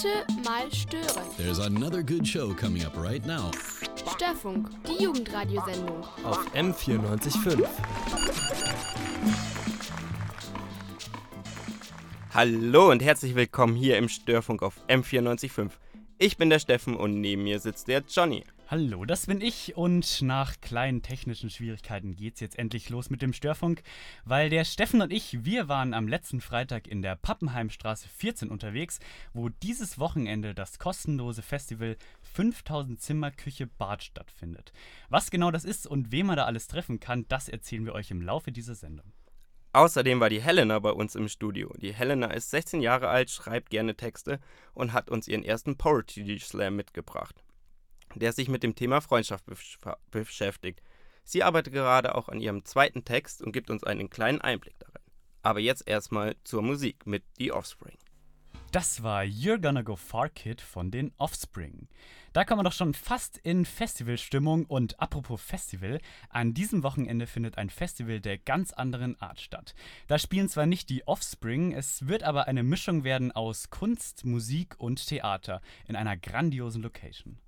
Bitte mal stören. There's another good show coming up right now. Störfunk, die Jugendradiosendung. Auf M94.5. Hallo und herzlich willkommen hier im Störfunk auf M94.5. Ich bin der Steffen und neben mir sitzt der Johnny. Hallo, das bin ich und nach kleinen technischen Schwierigkeiten geht's jetzt endlich los mit dem Störfunk, weil der Steffen und ich, wir waren am letzten Freitag in der Pappenheimstraße 14 unterwegs, wo dieses Wochenende das kostenlose Festival 5000 Zimmer Küche Bad stattfindet. Was genau das ist und wen man da alles treffen kann, das erzählen wir euch im Laufe dieser Sendung. Außerdem war die Helena bei uns im Studio. Die Helena ist 16 Jahre alt, schreibt gerne Texte und hat uns ihren ersten Poetry Slam mitgebracht der sich mit dem Thema Freundschaft beschäftigt. Sie arbeitet gerade auch an ihrem zweiten Text und gibt uns einen kleinen Einblick darin. Aber jetzt erstmal zur Musik mit The Offspring. Das war You're Gonna Go Far Kid von den Offspring. Da kommen wir doch schon fast in Festivalstimmung und apropos Festival, an diesem Wochenende findet ein Festival der ganz anderen Art statt. Da spielen zwar nicht die Offspring, es wird aber eine Mischung werden aus Kunst, Musik und Theater in einer grandiosen Location.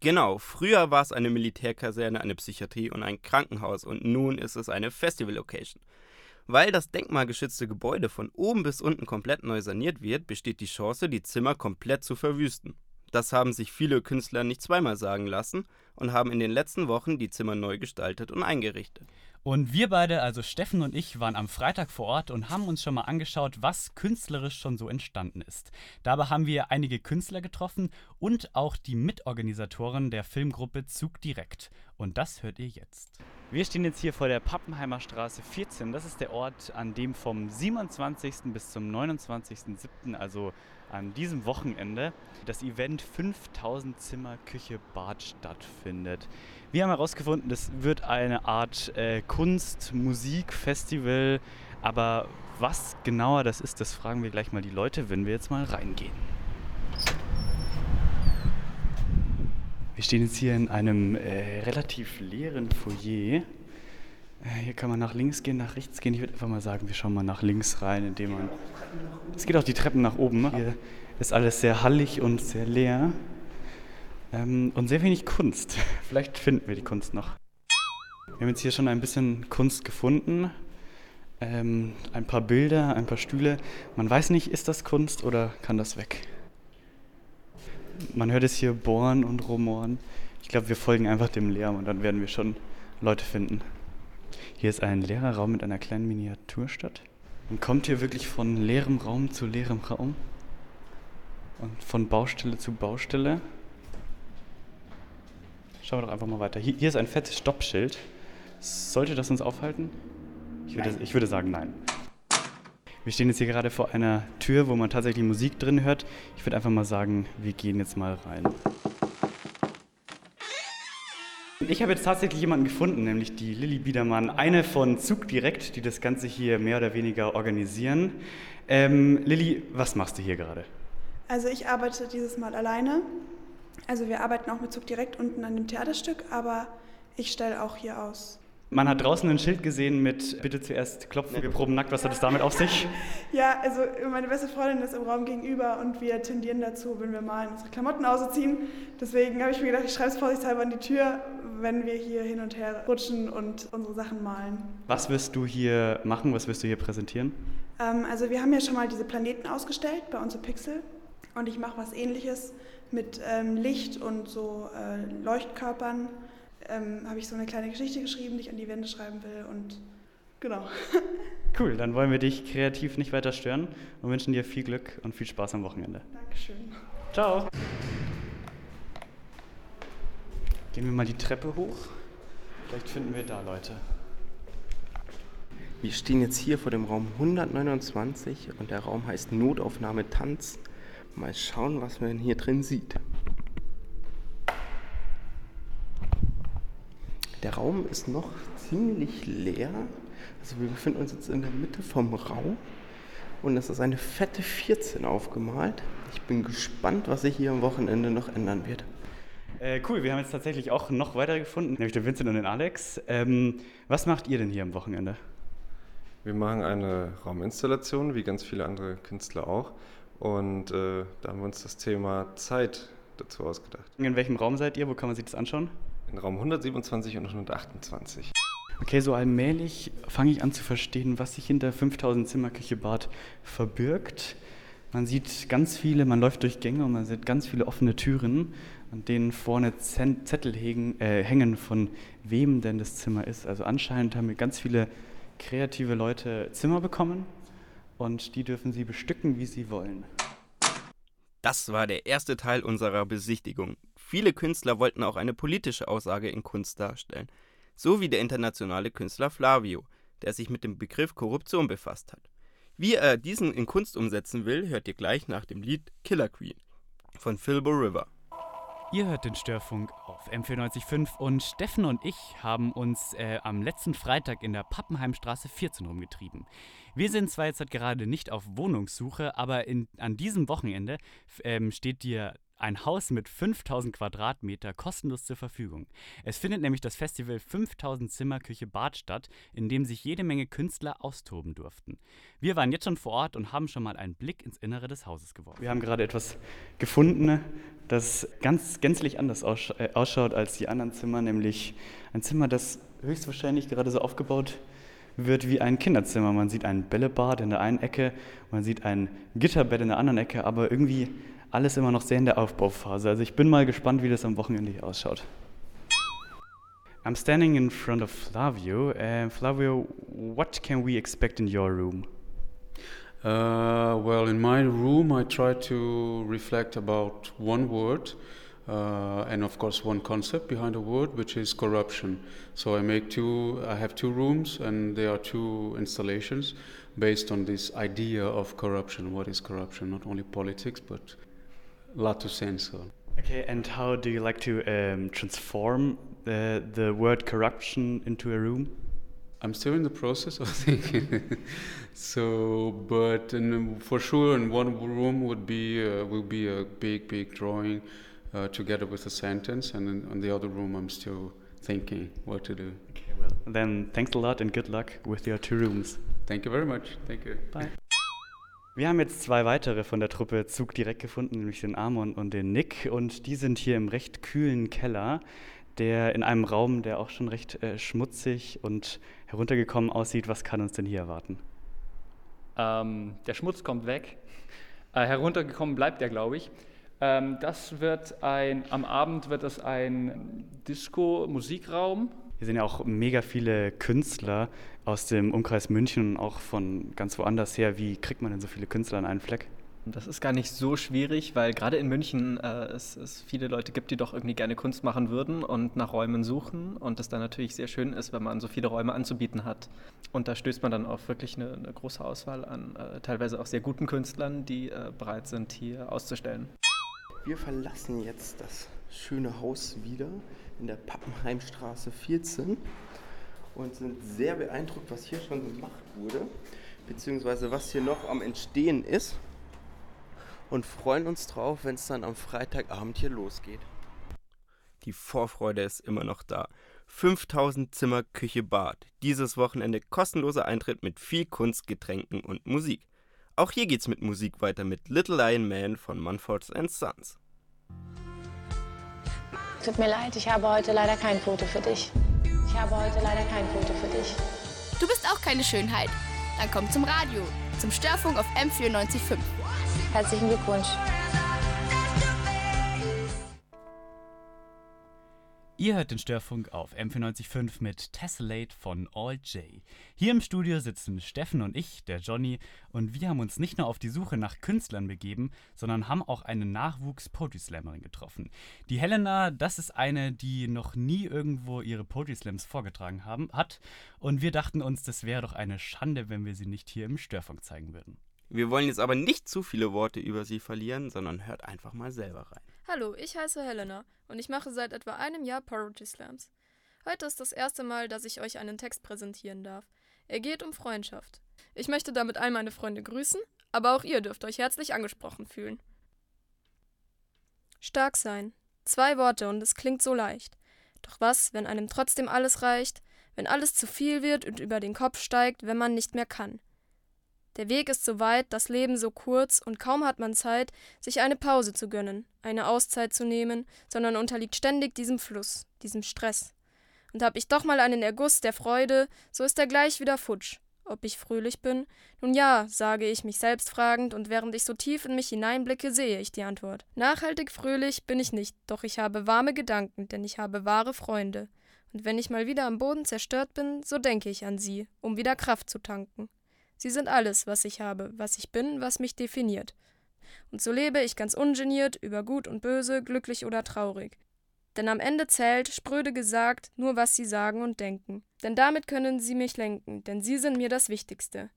Genau, früher war es eine Militärkaserne, eine Psychiatrie und ein Krankenhaus und nun ist es eine Festival-Location. Weil das denkmalgeschützte Gebäude von oben bis unten komplett neu saniert wird, besteht die Chance, die Zimmer komplett zu verwüsten. Das haben sich viele Künstler nicht zweimal sagen lassen und haben in den letzten Wochen die Zimmer neu gestaltet und eingerichtet. Und wir beide, also Steffen und ich, waren am Freitag vor Ort und haben uns schon mal angeschaut, was künstlerisch schon so entstanden ist. Dabei haben wir einige Künstler getroffen und auch die Mitorganisatoren der Filmgruppe Zug Direkt. Und das hört ihr jetzt. Wir stehen jetzt hier vor der Pappenheimer Straße 14. Das ist der Ort, an dem vom 27. bis zum 29.07., also an diesem Wochenende, das Event 5000 Zimmer Küche Bad stattfindet. Wir haben herausgefunden, das wird eine Art äh, Kunst-, Musik-, Festival. Aber was genauer das ist, das fragen wir gleich mal die Leute, wenn wir jetzt mal reingehen. Wir stehen jetzt hier in einem äh, relativ leeren Foyer. Äh, hier kann man nach links gehen, nach rechts gehen. Ich würde einfach mal sagen, wir schauen mal nach links rein, indem man. Es geht auch die Treppen nach oben. Ne? Hier ist alles sehr hallig und sehr leer. Ähm, und sehr wenig Kunst. Vielleicht finden wir die Kunst noch. Wir haben jetzt hier schon ein bisschen Kunst gefunden. Ähm, ein paar Bilder, ein paar Stühle. Man weiß nicht, ist das Kunst oder kann das weg? Man hört es hier bohren und rumoren. Ich glaube, wir folgen einfach dem Lärm und dann werden wir schon Leute finden. Hier ist ein leerer Raum mit einer kleinen Miniaturstadt. Man kommt hier wirklich von leerem Raum zu leerem Raum und von Baustelle zu Baustelle. Schauen wir doch einfach mal weiter. Hier, hier ist ein fettes Stoppschild. Sollte das uns aufhalten? Ich würde, ich würde sagen, nein. Wir stehen jetzt hier gerade vor einer Tür, wo man tatsächlich Musik drin hört. Ich würde einfach mal sagen, wir gehen jetzt mal rein. Ich habe jetzt tatsächlich jemanden gefunden, nämlich die Lilly Biedermann, eine von Zug Direkt, die das Ganze hier mehr oder weniger organisieren. Ähm, Lilly, was machst du hier gerade? Also ich arbeite dieses Mal alleine. Also wir arbeiten auch mit Zug direkt unten an dem Theaterstück, aber ich stelle auch hier aus. Man hat draußen ein Schild gesehen mit Bitte zuerst klopfen, wir proben nackt. Was hat es damit auf sich? Ja, also meine beste Freundin ist im Raum gegenüber und wir tendieren dazu, wenn wir mal unsere Klamotten ausziehen. Deswegen habe ich mir gedacht, ich schreibe es vorsichtshalber an die Tür, wenn wir hier hin und her rutschen und unsere Sachen malen. Was wirst du hier machen? Was wirst du hier präsentieren? Ähm, also wir haben ja schon mal diese Planeten ausgestellt bei uns im Pixel und ich mache was ähnliches mit ähm, Licht und so äh, Leuchtkörpern. Ähm, habe ich so eine kleine Geschichte geschrieben, die ich an die Wände schreiben will und genau. Cool, dann wollen wir dich kreativ nicht weiter stören und wünschen dir viel Glück und viel Spaß am Wochenende. Dankeschön. Ciao. Gehen wir mal die Treppe hoch. Vielleicht finden wir da Leute. Wir stehen jetzt hier vor dem Raum 129 und der Raum heißt Notaufnahme Tanz. Mal schauen, was man hier drin sieht. Der Raum ist noch ziemlich leer. Also wir befinden uns jetzt in der Mitte vom Raum und es ist eine fette 14 aufgemalt. Ich bin gespannt, was sich hier am Wochenende noch ändern wird. Äh, cool, wir haben jetzt tatsächlich auch noch weiter gefunden, nämlich den Vincent und den Alex. Ähm, was macht ihr denn hier am Wochenende? Wir machen eine Rauminstallation, wie ganz viele andere Künstler auch. Und äh, da haben wir uns das Thema Zeit dazu ausgedacht. In welchem Raum seid ihr? Wo kann man sich das anschauen? In Raum 127 und 128. Okay, so allmählich fange ich an zu verstehen, was sich hinter 5000 Zimmerküche Bad verbirgt. Man sieht ganz viele, man läuft durch Gänge und man sieht ganz viele offene Türen, an denen vorne Zettel hängen, äh, hängen von wem denn das Zimmer ist. Also anscheinend haben wir ganz viele kreative Leute Zimmer bekommen und die dürfen sie bestücken, wie sie wollen. Das war der erste Teil unserer Besichtigung. Viele Künstler wollten auch eine politische Aussage in Kunst darstellen, so wie der internationale Künstler Flavio, der sich mit dem Begriff Korruption befasst hat. Wie er diesen in Kunst umsetzen will, hört ihr gleich nach dem Lied Killer Queen von Philbo River. Ihr hört den Störfunk auf M495 und Steffen und ich haben uns äh, am letzten Freitag in der Pappenheimstraße 14 rumgetrieben. Wir sind zwar jetzt gerade nicht auf Wohnungssuche, aber in, an diesem Wochenende ähm, steht dir ein Haus mit 5000 Quadratmeter kostenlos zur Verfügung. Es findet nämlich das Festival 5000 Zimmer Küche Bad statt, in dem sich jede Menge Künstler austoben durften. Wir waren jetzt schon vor Ort und haben schon mal einen Blick ins Innere des Hauses geworfen. Wir haben gerade etwas gefunden, das ganz gänzlich anders äh, ausschaut als die anderen Zimmer, nämlich ein Zimmer, das höchstwahrscheinlich gerade so aufgebaut wird wie ein Kinderzimmer. Man sieht ein Bällebad in der einen Ecke, man sieht ein Gitterbett in der anderen Ecke, aber irgendwie alles immer noch sehr in der Aufbauphase. Also ich bin mal gespannt, wie das am Wochenende hier ausschaut. I'm standing in front of Flavio. Uh, Flavio, what can we expect in your room? Uh, well, in my room, I try to reflect about one word. Uh, and of course one concept behind a word which is corruption so i make two i have two rooms and there are two installations based on this idea of corruption what is corruption not only politics but lato senso. Okay, and how do you like to um, transform the, the word corruption into a room? I'm still in the process of thinking. so, but in, for sure, in one room would be uh, will be a big, big drawing uh, together with a sentence, and in, in the other room, I'm still thinking what to do. Okay, well, then thanks a lot and good luck with your two rooms. Thank you very much. Thank you. Bye. Wir haben jetzt zwei weitere von der Truppe Zug direkt gefunden, nämlich den Amon und den Nick. Und die sind hier im recht kühlen Keller, der in einem Raum, der auch schon recht äh, schmutzig und heruntergekommen aussieht. Was kann uns denn hier erwarten? Ähm, der Schmutz kommt weg. Äh, heruntergekommen bleibt er, glaube ich. Ähm, das wird ein, am Abend wird es ein Disco-Musikraum hier sind ja auch mega viele Künstler aus dem Umkreis München und auch von ganz woanders her. Wie kriegt man denn so viele Künstler an einen Fleck? Das ist gar nicht so schwierig, weil gerade in München äh, es, es, viele Leute gibt, die doch irgendwie gerne Kunst machen würden und nach Räumen suchen und es dann natürlich sehr schön ist, wenn man so viele Räume anzubieten hat. Und da stößt man dann auf wirklich eine, eine große Auswahl an äh, teilweise auch sehr guten Künstlern, die äh, bereit sind, hier auszustellen. Wir verlassen jetzt das schöne Haus wieder in der Pappenheimstraße 14 und sind sehr beeindruckt, was hier schon gemacht wurde, beziehungsweise was hier noch am Entstehen ist und freuen uns drauf, wenn es dann am Freitagabend hier losgeht. Die Vorfreude ist immer noch da. 5000 Zimmer Küche Bad. Dieses Wochenende kostenloser Eintritt mit viel Kunst, Getränken und Musik. Auch hier geht's mit Musik weiter mit Little Lion Man von Mumfords Sons. Tut mir leid, ich habe heute leider kein Foto für dich. Ich habe heute leider kein Foto für dich. Du bist auch keine Schönheit. Dann komm zum Radio, zum Störfunk auf M945. Herzlichen Glückwunsch. Ihr hört den Störfunk auf M495 mit Tessellate von All J. Hier im Studio sitzen Steffen und ich, der Johnny, und wir haben uns nicht nur auf die Suche nach Künstlern begeben, sondern haben auch eine Nachwuchs-Poetry Slammerin getroffen. Die Helena, das ist eine, die noch nie irgendwo ihre Poetry Slams vorgetragen haben, hat, und wir dachten uns, das wäre doch eine Schande, wenn wir sie nicht hier im Störfunk zeigen würden. Wir wollen jetzt aber nicht zu viele Worte über sie verlieren, sondern hört einfach mal selber rein. Hallo, ich heiße Helena und ich mache seit etwa einem Jahr Poetry Slams. Heute ist das erste Mal, dass ich euch einen Text präsentieren darf. Er geht um Freundschaft. Ich möchte damit all meine Freunde grüßen, aber auch ihr dürft euch herzlich angesprochen fühlen. Stark sein. Zwei Worte und es klingt so leicht. Doch was, wenn einem trotzdem alles reicht, wenn alles zu viel wird und über den Kopf steigt, wenn man nicht mehr kann? Der Weg ist so weit, das Leben so kurz und kaum hat man Zeit, sich eine Pause zu gönnen, eine Auszeit zu nehmen, sondern unterliegt ständig diesem Fluss, diesem Stress. Und hab ich doch mal einen Erguss der Freude, so ist er gleich wieder futsch. Ob ich fröhlich bin? Nun ja, sage ich mich selbst fragend, und während ich so tief in mich hineinblicke, sehe ich die Antwort. Nachhaltig fröhlich bin ich nicht, doch ich habe warme Gedanken, denn ich habe wahre Freunde. Und wenn ich mal wieder am Boden zerstört bin, so denke ich an sie, um wieder Kraft zu tanken. Sie sind alles, was ich habe, was ich bin, was mich definiert. Und so lebe ich ganz ungeniert über Gut und Böse, glücklich oder traurig. Denn am Ende zählt, spröde gesagt, nur was sie sagen und denken. Denn damit können sie mich lenken, denn sie sind mir das Wichtigste.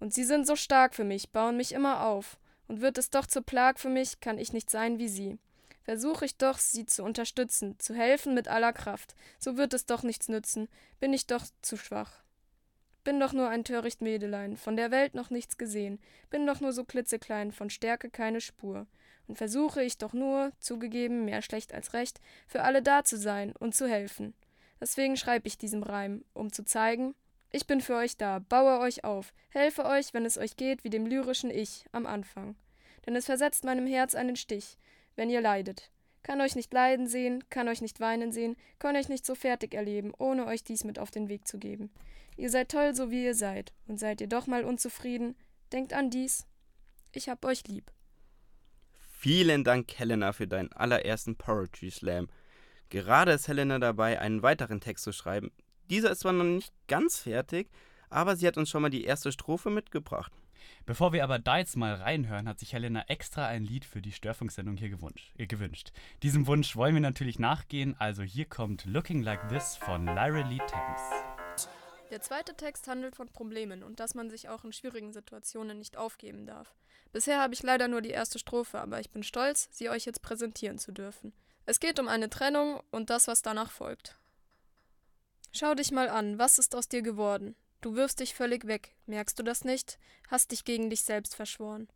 Und sie sind so stark für mich, bauen mich immer auf. Und wird es doch zur Plag für mich, kann ich nicht sein wie sie. Versuche ich doch, sie zu unterstützen, zu helfen mit aller Kraft. So wird es doch nichts nützen, bin ich doch zu schwach. Bin doch nur ein töricht Mädelein, von der Welt noch nichts gesehen, bin doch nur so klitzeklein, von Stärke keine Spur. Und versuche ich doch nur, zugegeben, mehr schlecht als recht, für alle da zu sein und zu helfen. Deswegen schreibe ich diesen Reim, um zu zeigen, ich bin für euch da, baue euch auf, helfe euch, wenn es euch geht, wie dem lyrischen Ich am Anfang. Denn es versetzt meinem Herz einen Stich, wenn ihr leidet. Kann euch nicht leiden sehen, kann euch nicht weinen sehen, kann euch nicht so fertig erleben, ohne euch dies mit auf den Weg zu geben. Ihr seid toll, so wie ihr seid, und seid ihr doch mal unzufrieden, denkt an dies. Ich hab euch lieb. Vielen Dank, Helena, für deinen allerersten Poetry Slam. Gerade ist Helena dabei, einen weiteren Text zu schreiben. Dieser ist zwar noch nicht ganz fertig, aber sie hat uns schon mal die erste Strophe mitgebracht. Bevor wir aber da jetzt mal reinhören, hat sich Helena extra ein Lied für die Störfunksendung hier gewünscht, äh, gewünscht. Diesem Wunsch wollen wir natürlich nachgehen, also hier kommt Looking Like This von Lyra Lee Thames. Der zweite Text handelt von Problemen und dass man sich auch in schwierigen Situationen nicht aufgeben darf. Bisher habe ich leider nur die erste Strophe, aber ich bin stolz, sie euch jetzt präsentieren zu dürfen. Es geht um eine Trennung und das, was danach folgt. Schau dich mal an, was ist aus dir geworden? Du wirfst dich völlig weg, merkst du das nicht? Hast dich gegen dich selbst verschworen.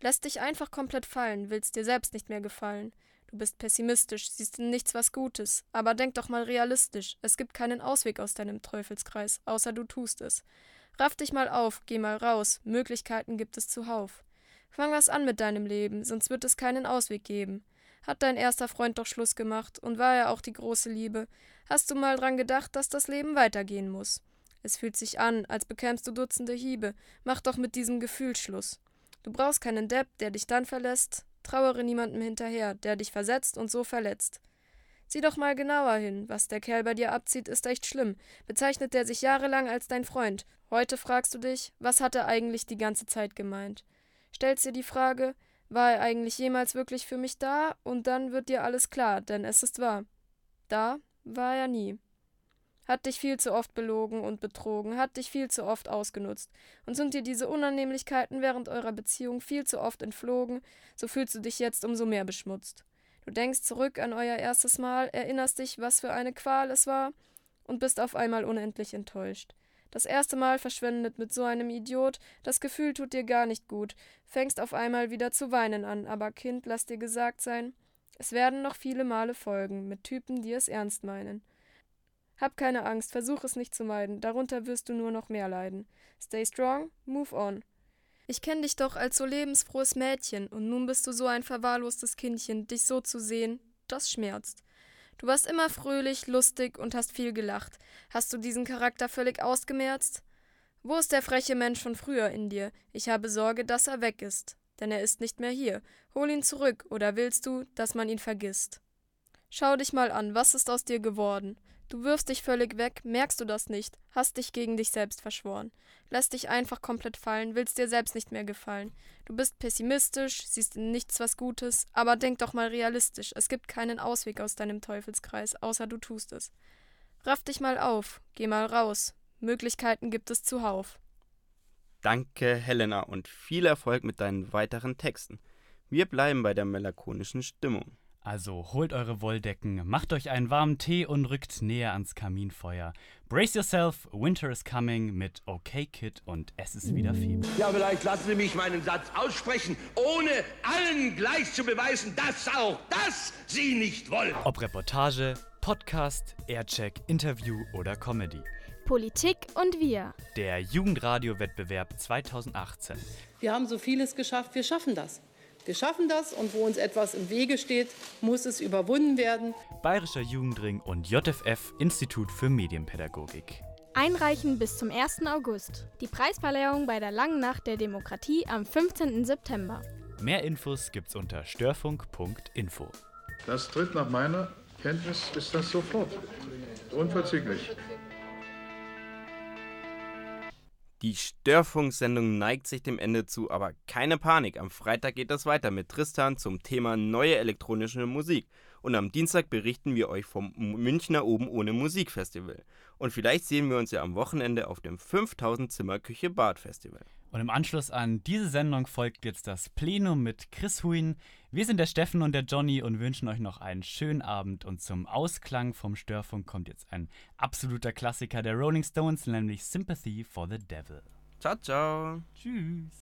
Lässt dich einfach komplett fallen, willst dir selbst nicht mehr gefallen. Du bist pessimistisch, siehst in nichts was Gutes. Aber denk doch mal realistisch. Es gibt keinen Ausweg aus deinem Teufelskreis, außer du tust es. Raff dich mal auf, geh mal raus. Möglichkeiten gibt es zuhauf. Fang was an mit deinem Leben, sonst wird es keinen Ausweg geben. Hat dein erster Freund doch Schluss gemacht und war er auch die große Liebe? Hast du mal dran gedacht, dass das Leben weitergehen muss? Es fühlt sich an, als bekämst du Dutzende Hiebe. Mach doch mit diesem Gefühl Schluss. Du brauchst keinen Depp, der dich dann verlässt. Trauere niemandem hinterher, der dich versetzt und so verletzt. Sieh doch mal genauer hin. Was der Kerl bei dir abzieht, ist echt schlimm. Bezeichnet der sich jahrelang als dein Freund. Heute fragst du dich, was hat er eigentlich die ganze Zeit gemeint? Stellst dir die Frage, war er eigentlich jemals wirklich für mich da? Und dann wird dir alles klar, denn es ist wahr. Da war er nie hat dich viel zu oft belogen und betrogen, hat dich viel zu oft ausgenutzt. Und sind dir diese Unannehmlichkeiten während eurer Beziehung viel zu oft entflogen, so fühlst du dich jetzt umso mehr beschmutzt. Du denkst zurück an euer erstes Mal, erinnerst dich, was für eine Qual es war, und bist auf einmal unendlich enttäuscht. Das erste Mal verschwendet mit so einem Idiot, das Gefühl tut dir gar nicht gut, fängst auf einmal wieder zu weinen an, aber Kind, lass dir gesagt sein, es werden noch viele Male folgen, mit Typen, die es ernst meinen. Hab keine Angst, versuch es nicht zu meiden, darunter wirst du nur noch mehr leiden. Stay strong, move on. Ich kenn dich doch als so lebensfrohes Mädchen, und nun bist du so ein verwahrlostes Kindchen, dich so zu sehen, das schmerzt. Du warst immer fröhlich, lustig und hast viel gelacht. Hast du diesen Charakter völlig ausgemerzt? Wo ist der freche Mensch von früher in dir? Ich habe Sorge, dass er weg ist. Denn er ist nicht mehr hier. Hol ihn zurück, oder willst du, dass man ihn vergisst? Schau dich mal an, was ist aus dir geworden? Du wirfst dich völlig weg, merkst du das nicht, hast dich gegen dich selbst verschworen, lässt dich einfach komplett fallen, willst dir selbst nicht mehr gefallen. Du bist pessimistisch, siehst in nichts was Gutes, aber denk doch mal realistisch, es gibt keinen Ausweg aus deinem Teufelskreis, außer du tust es. Raff dich mal auf, geh mal raus, Möglichkeiten gibt es zuhauf. Danke, Helena, und viel Erfolg mit deinen weiteren Texten. Wir bleiben bei der melancholischen Stimmung. Also holt eure Wolldecken, macht euch einen warmen Tee und rückt näher ans Kaminfeuer. Brace yourself, Winter is coming mit OK Kid und es ist wieder Februar. Ja, vielleicht lassen Sie mich meinen Satz aussprechen, ohne allen gleich zu beweisen, dass auch das Sie nicht wollen. Ob Reportage, Podcast, Aircheck, Interview oder Comedy. Politik und wir. Der Jugendradio-Wettbewerb 2018. Wir haben so vieles geschafft, wir schaffen das. Wir schaffen das und wo uns etwas im Wege steht, muss es überwunden werden. Bayerischer Jugendring und JFF Institut für Medienpädagogik. Einreichen bis zum 1. August. Die Preisverleihung bei der Langen Nacht der Demokratie am 15. September. Mehr Infos gibt's unter störfunk.info. Das tritt nach meiner Kenntnis ist das sofort. Unverzüglich. Die Störfunksendung neigt sich dem Ende zu, aber keine Panik. Am Freitag geht es weiter mit Tristan zum Thema neue elektronische Musik. Und am Dienstag berichten wir euch vom Münchner Oben ohne Musik Festival. Und vielleicht sehen wir uns ja am Wochenende auf dem 5000 Zimmer Küche Bad Festival. Und im Anschluss an diese Sendung folgt jetzt das Plenum mit Chris Huyn. Wir sind der Steffen und der Johnny und wünschen euch noch einen schönen Abend. Und zum Ausklang vom Störfunk kommt jetzt ein absoluter Klassiker der Rolling Stones, nämlich Sympathy for the Devil. Ciao, ciao. Tschüss.